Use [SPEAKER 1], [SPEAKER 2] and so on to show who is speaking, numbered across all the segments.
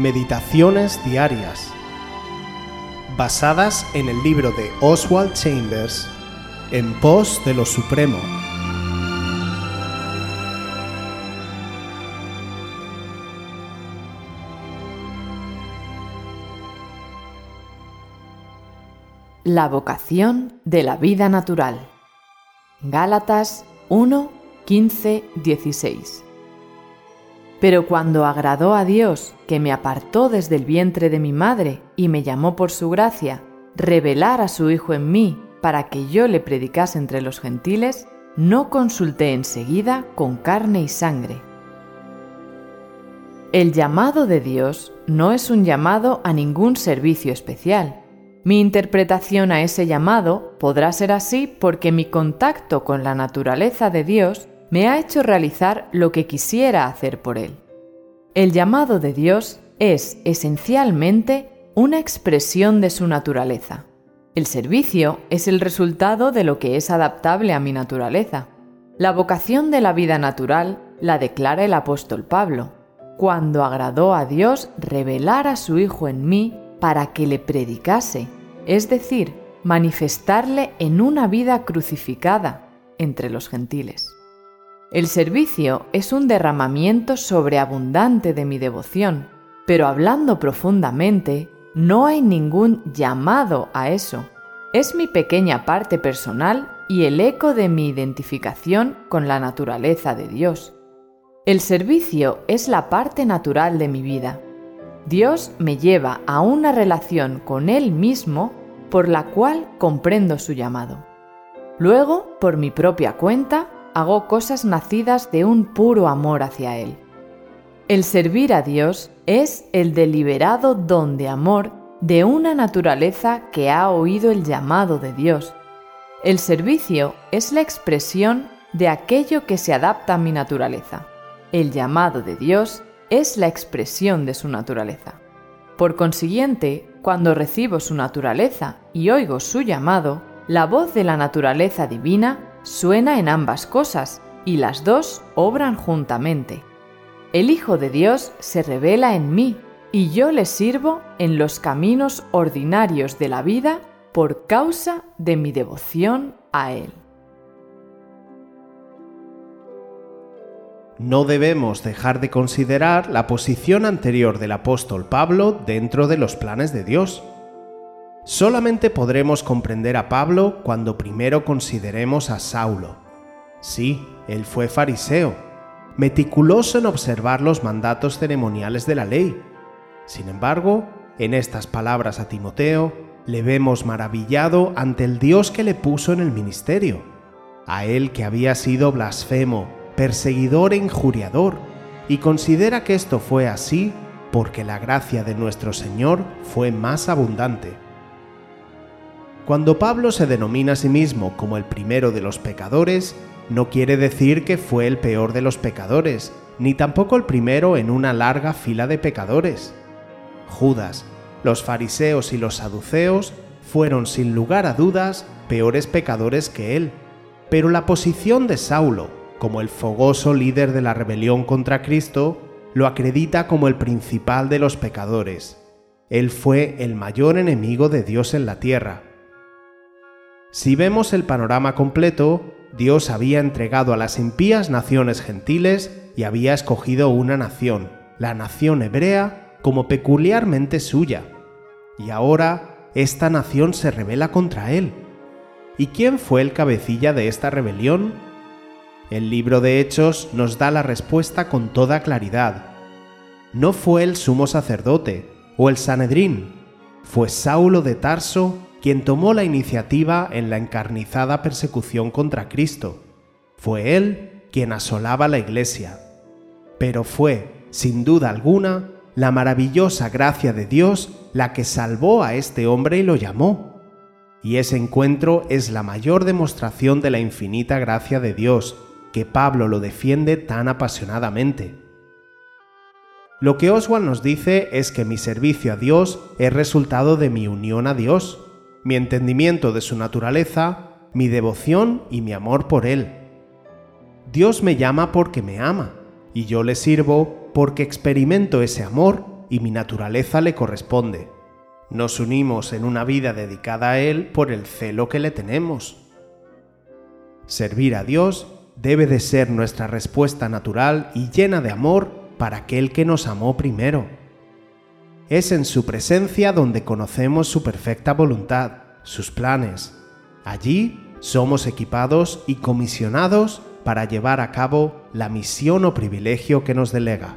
[SPEAKER 1] Meditaciones Diarias, basadas en el libro de Oswald Chambers, En pos de lo Supremo.
[SPEAKER 2] La vocación de la vida natural. Gálatas 1, 15, 16. Pero cuando agradó a Dios, que me apartó desde el vientre de mi madre y me llamó por su gracia, revelar a su Hijo en mí para que yo le predicase entre los gentiles, no consulté enseguida con carne y sangre. El llamado de Dios no es un llamado a ningún servicio especial. Mi interpretación a ese llamado podrá ser así porque mi contacto con la naturaleza de Dios me ha hecho realizar lo que quisiera hacer por él. El llamado de Dios es esencialmente una expresión de su naturaleza. El servicio es el resultado de lo que es adaptable a mi naturaleza. La vocación de la vida natural la declara el apóstol Pablo, cuando agradó a Dios revelar a su Hijo en mí para que le predicase, es decir, manifestarle en una vida crucificada entre los gentiles. El servicio es un derramamiento sobreabundante de mi devoción, pero hablando profundamente, no hay ningún llamado a eso. Es mi pequeña parte personal y el eco de mi identificación con la naturaleza de Dios. El servicio es la parte natural de mi vida. Dios me lleva a una relación con Él mismo por la cual comprendo su llamado. Luego, por mi propia cuenta, hago cosas nacidas de un puro amor hacia Él. El servir a Dios es el deliberado don de amor de una naturaleza que ha oído el llamado de Dios. El servicio es la expresión de aquello que se adapta a mi naturaleza. El llamado de Dios es la expresión de su naturaleza. Por consiguiente, cuando recibo su naturaleza y oigo su llamado, la voz de la naturaleza divina suena en ambas cosas y las dos obran juntamente. El Hijo de Dios se revela en mí y yo le sirvo en los caminos ordinarios de la vida por causa de mi devoción a Él.
[SPEAKER 1] No debemos dejar de considerar la posición anterior del apóstol Pablo dentro de los planes de Dios. Solamente podremos comprender a Pablo cuando primero consideremos a Saulo. Sí, él fue fariseo, meticuloso en observar los mandatos ceremoniales de la ley. Sin embargo, en estas palabras a Timoteo, le vemos maravillado ante el Dios que le puso en el ministerio, a él que había sido blasfemo, perseguidor e injuriador, y considera que esto fue así porque la gracia de nuestro Señor fue más abundante. Cuando Pablo se denomina a sí mismo como el primero de los pecadores, no quiere decir que fue el peor de los pecadores, ni tampoco el primero en una larga fila de pecadores. Judas, los fariseos y los saduceos fueron sin lugar a dudas peores pecadores que él, pero la posición de Saulo, como el fogoso líder de la rebelión contra Cristo, lo acredita como el principal de los pecadores. Él fue el mayor enemigo de Dios en la tierra, si vemos el panorama completo, Dios había entregado a las impías naciones gentiles y había escogido una nación, la nación hebrea, como peculiarmente suya. Y ahora esta nación se rebela contra él. ¿Y quién fue el cabecilla de esta rebelión? El libro de Hechos nos da la respuesta con toda claridad. No fue el sumo sacerdote o el Sanedrín, fue Saulo de Tarso quien tomó la iniciativa en la encarnizada persecución contra Cristo. Fue él quien asolaba la iglesia. Pero fue, sin duda alguna, la maravillosa gracia de Dios la que salvó a este hombre y lo llamó. Y ese encuentro es la mayor demostración de la infinita gracia de Dios, que Pablo lo defiende tan apasionadamente. Lo que Oswald nos dice es que mi servicio a Dios es resultado de mi unión a Dios, mi entendimiento de su naturaleza, mi devoción y mi amor por Él. Dios me llama porque me ama, y yo le sirvo porque experimento ese amor y mi naturaleza le corresponde. Nos unimos en una vida dedicada a Él por el celo que le tenemos. Servir a Dios debe de ser nuestra respuesta natural y llena de amor para aquel que nos amó primero. Es en su presencia donde conocemos su perfecta voluntad, sus planes. Allí somos equipados y comisionados para llevar a cabo la misión o privilegio que nos delega.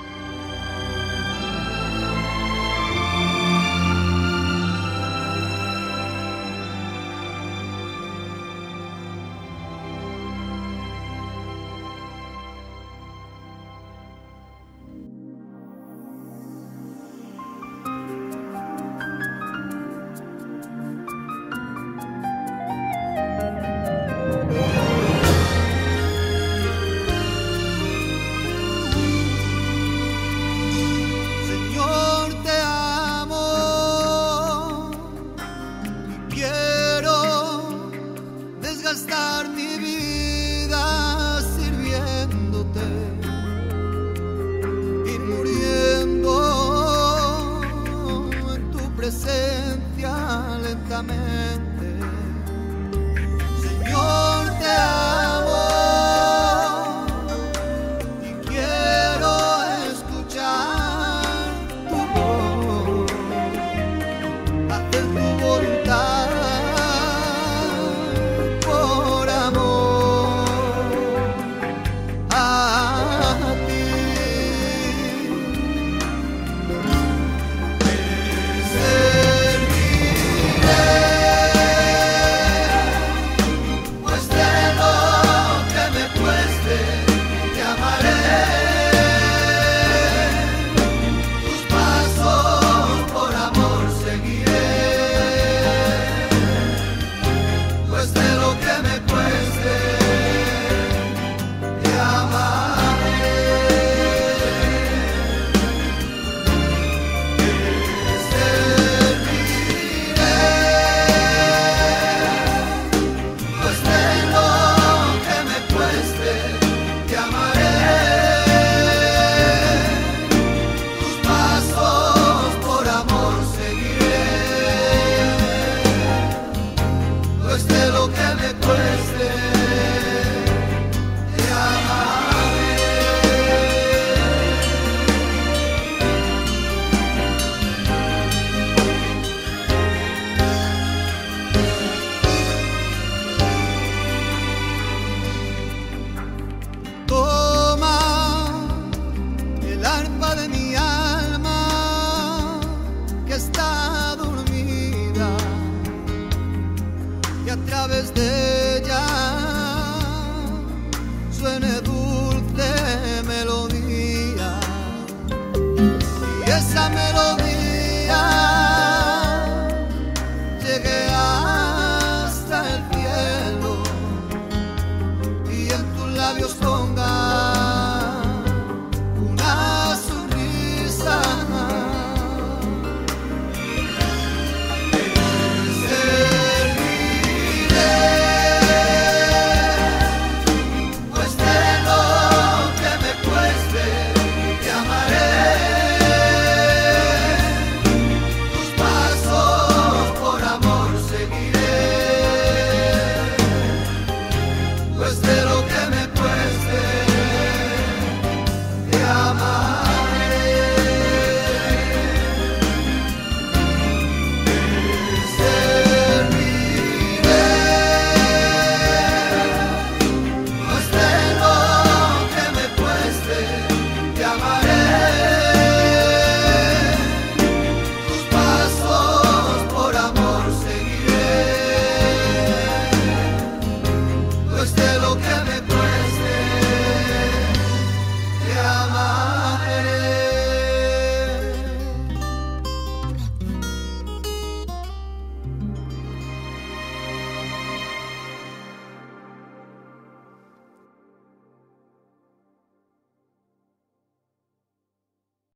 [SPEAKER 3] desde ya. Suene